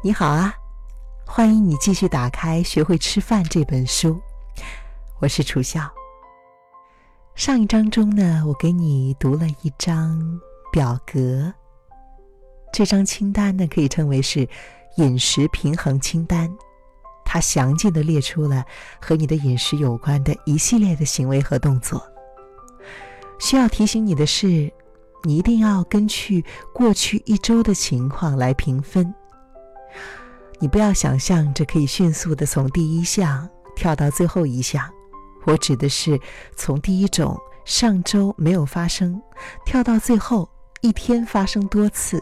你好啊，欢迎你继续打开《学会吃饭》这本书。我是楚笑。上一章中呢，我给你读了一张表格，这张清单呢可以称为是饮食平衡清单，它详尽的列出了和你的饮食有关的一系列的行为和动作。需要提醒你的是，你一定要根据过去一周的情况来评分。你不要想象着可以迅速的从第一项跳到最后一项，我指的是从第一种上周没有发生，跳到最后一天发生多次，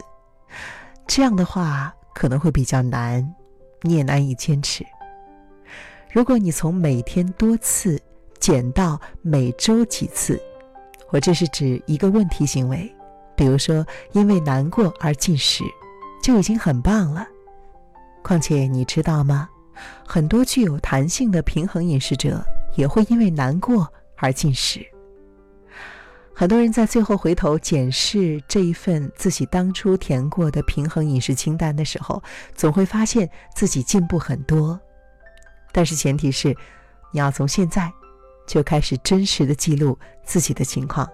这样的话可能会比较难，你也难以坚持。如果你从每天多次减到每周几次，我这是指一个问题行为，比如说因为难过而进食，就已经很棒了。况且你知道吗？很多具有弹性的平衡饮食者也会因为难过而进食。很多人在最后回头检视这一份自己当初填过的平衡饮食清单的时候，总会发现自己进步很多。但是前提是，你要从现在就开始真实的记录自己的情况。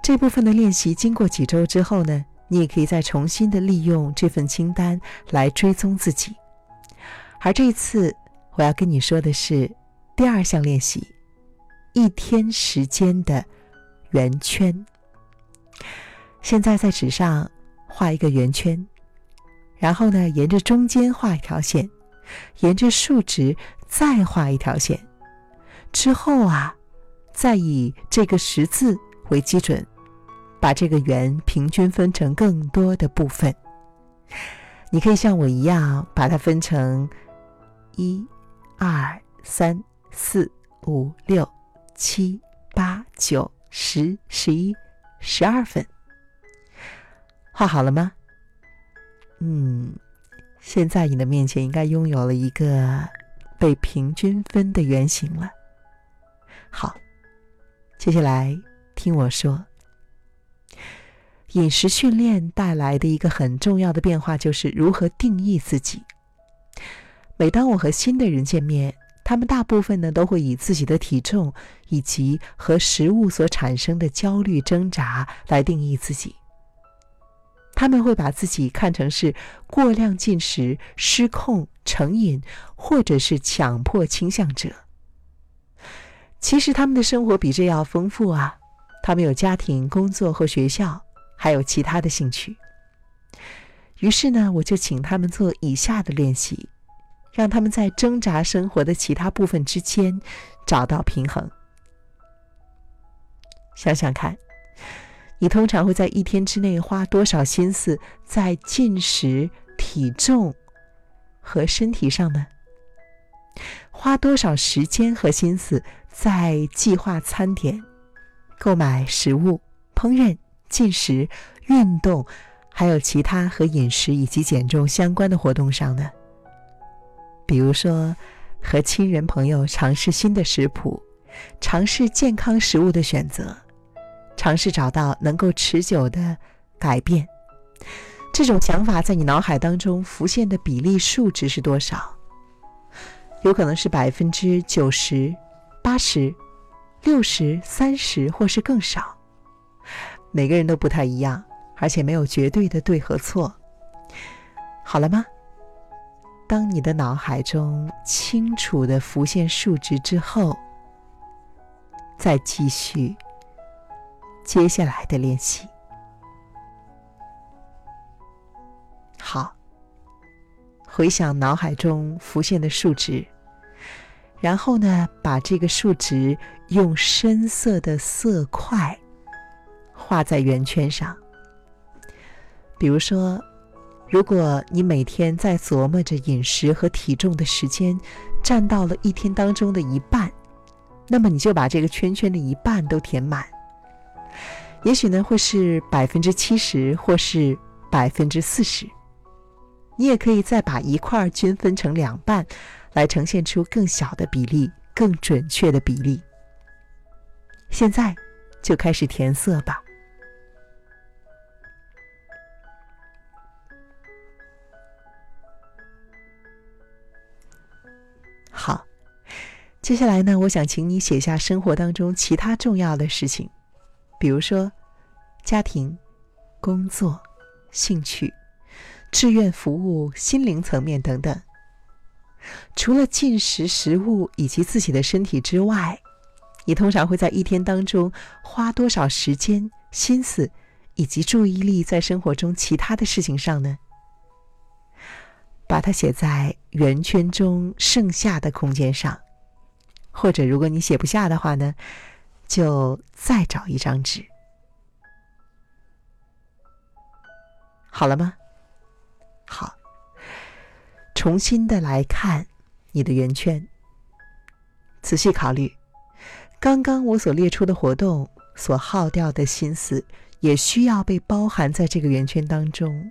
这部分的练习经过几周之后呢？你也可以再重新的利用这份清单来追踪自己，而这一次我要跟你说的是第二项练习：一天时间的圆圈。现在在纸上画一个圆圈，然后呢，沿着中间画一条线，沿着竖直再画一条线，之后啊，再以这个十字为基准。把这个圆平均分成更多的部分。你可以像我一样，把它分成一、二、三、四、五、六、七、八、九、十、十一、十二份。画好了吗？嗯，现在你的面前应该拥有了一个被平均分的圆形了。好，接下来听我说。饮食训练带来的一个很重要的变化，就是如何定义自己。每当我和新的人见面，他们大部分呢都会以自己的体重以及和食物所产生的焦虑挣扎来定义自己。他们会把自己看成是过量进食、失控、成瘾，或者是强迫倾向者。其实他们的生活比这要丰富啊，他们有家庭、工作和学校。还有其他的兴趣。于是呢，我就请他们做以下的练习，让他们在挣扎生活的其他部分之间找到平衡。想想看，你通常会在一天之内花多少心思在进食、体重和身体上呢？花多少时间和心思在计划餐点、购买食物、烹饪？进食、运动，还有其他和饮食以及减重相关的活动上呢？比如说，和亲人朋友尝试新的食谱，尝试健康食物的选择，尝试找到能够持久的改变。这种想法在你脑海当中浮现的比例数值是多少？有可能是百分之九十、八十、六十、三十，或是更少。每个人都不太一样，而且没有绝对的对和错。好了吗？当你的脑海中清楚的浮现数值之后，再继续接下来的练习。好，回想脑海中浮现的数值，然后呢，把这个数值用深色的色块。画在圆圈上。比如说，如果你每天在琢磨着饮食和体重的时间占到了一天当中的一半，那么你就把这个圈圈的一半都填满。也许呢会是百分之七十，或是百分之四十。你也可以再把一块均分成两半，来呈现出更小的比例、更准确的比例。现在就开始填色吧。接下来呢，我想请你写下生活当中其他重要的事情，比如说家庭、工作、兴趣、志愿服务、心灵层面等等。除了进食食物以及自己的身体之外，你通常会在一天当中花多少时间、心思以及注意力在生活中其他的事情上呢？把它写在圆圈中剩下的空间上，或者如果你写不下的话呢，就再找一张纸。好了吗？好，重新的来看你的圆圈，仔细考虑，刚刚我所列出的活动所耗掉的心思，也需要被包含在这个圆圈当中。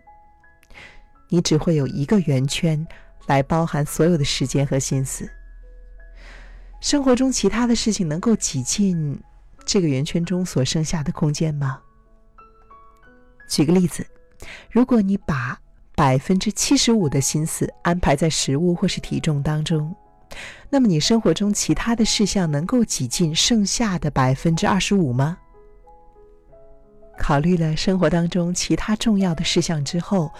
你只会有一个圆圈来包含所有的时间和心思。生活中其他的事情能够挤进这个圆圈中所剩下的空间吗？举个例子，如果你把百分之七十五的心思安排在食物或是体重当中，那么你生活中其他的事项能够挤进剩下的百分之二十五吗？考虑了生活当中其他重要的事项之后。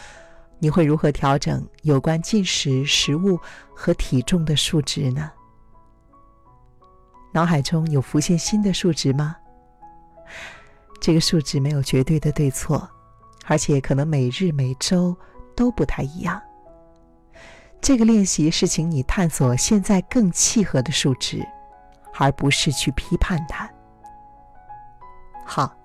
你会如何调整有关进食、食物和体重的数值呢？脑海中有浮现新的数值吗？这个数值没有绝对的对错，而且可能每日每周都不太一样。这个练习是请你探索现在更契合的数值，而不是去批判它。好，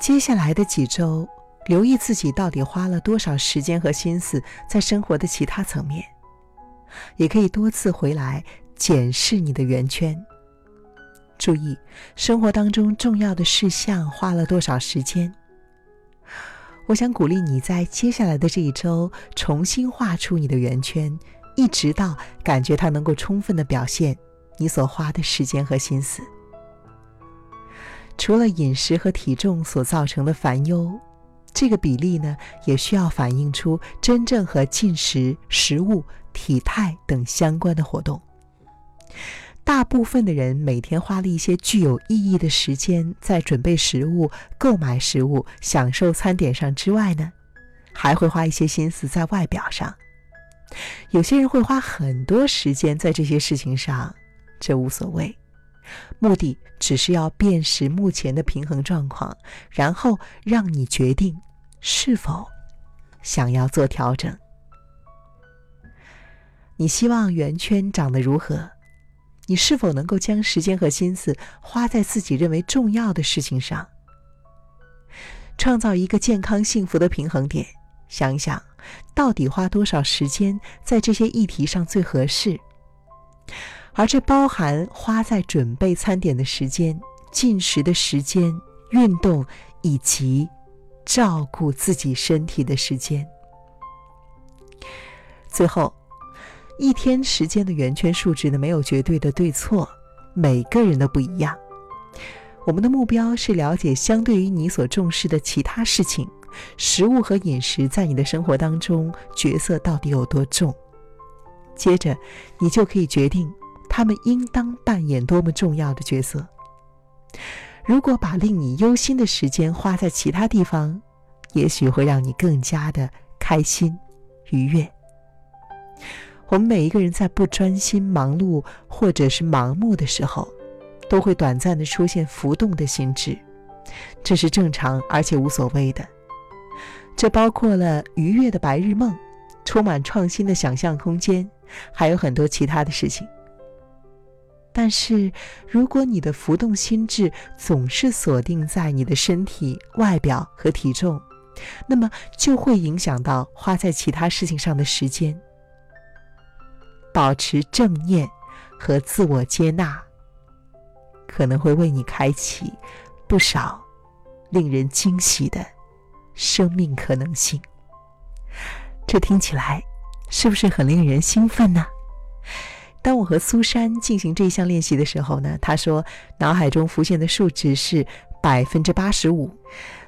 接下来的几周。留意自己到底花了多少时间和心思在生活的其他层面，也可以多次回来检视你的圆圈。注意生活当中重要的事项花了多少时间。我想鼓励你在接下来的这一周重新画出你的圆圈，一直到感觉它能够充分的表现你所花的时间和心思。除了饮食和体重所造成的烦忧。这个比例呢，也需要反映出真正和进食、食物、体态等相关的活动。大部分的人每天花了一些具有意义的时间在准备食物、购买食物、享受餐点上之外呢，还会花一些心思在外表上。有些人会花很多时间在这些事情上，这无所谓。目的只是要辨识目前的平衡状况，然后让你决定。是否想要做调整？你希望圆圈长得如何？你是否能够将时间和心思花在自己认为重要的事情上，创造一个健康幸福的平衡点？想一想，到底花多少时间在这些议题上最合适？而这包含花在准备餐点的时间、进食的时间、运动以及。照顾自己身体的时间。最后，一天时间的圆圈数值呢，没有绝对的对错，每个人都不一样。我们的目标是了解相对于你所重视的其他事情，食物和饮食在你的生活当中角色到底有多重。接着，你就可以决定他们应当扮演多么重要的角色。如果把令你忧心的时间花在其他地方，也许会让你更加的开心、愉悦。我们每一个人在不专心、忙碌或者是盲目的时候，都会短暂的出现浮动的心智，这是正常而且无所谓的。这包括了愉悦的白日梦、充满创新的想象空间，还有很多其他的事情。但是，如果你的浮动心智总是锁定在你的身体、外表和体重，那么就会影响到花在其他事情上的时间。保持正念和自我接纳，可能会为你开启不少令人惊喜的生命可能性。这听起来是不是很令人兴奋呢？当我和苏珊进行这项练习的时候呢，她说脑海中浮现的数值是百分之八十五，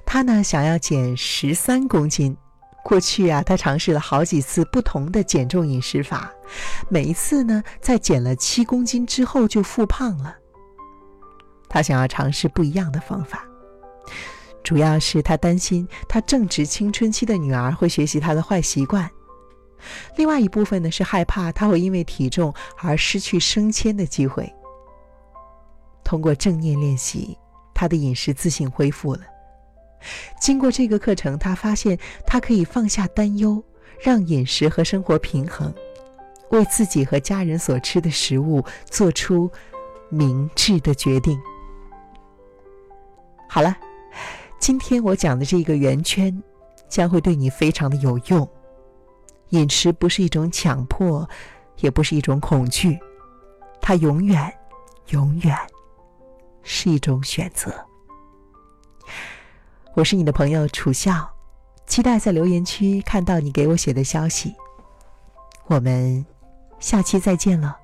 她呢想要减十三公斤，过去啊，他尝试了好几次不同的减重饮食法，每一次呢，在减了七公斤之后就复胖了。他想要尝试不一样的方法，主要是他担心他正值青春期的女儿会学习他的坏习惯。另外一部分呢，是害怕他会因为体重而失去升迁的机会。通过正念练习，他的饮食自信恢复了。经过这个课程，他发现他可以放下担忧，让饮食和生活平衡，为自己和家人所吃的食物做出明智的决定。好了，今天我讲的这个圆圈将会对你非常的有用。饮食不是一种强迫，也不是一种恐惧，它永远、永远是一种选择。我是你的朋友楚笑，期待在留言区看到你给我写的消息。我们下期再见了。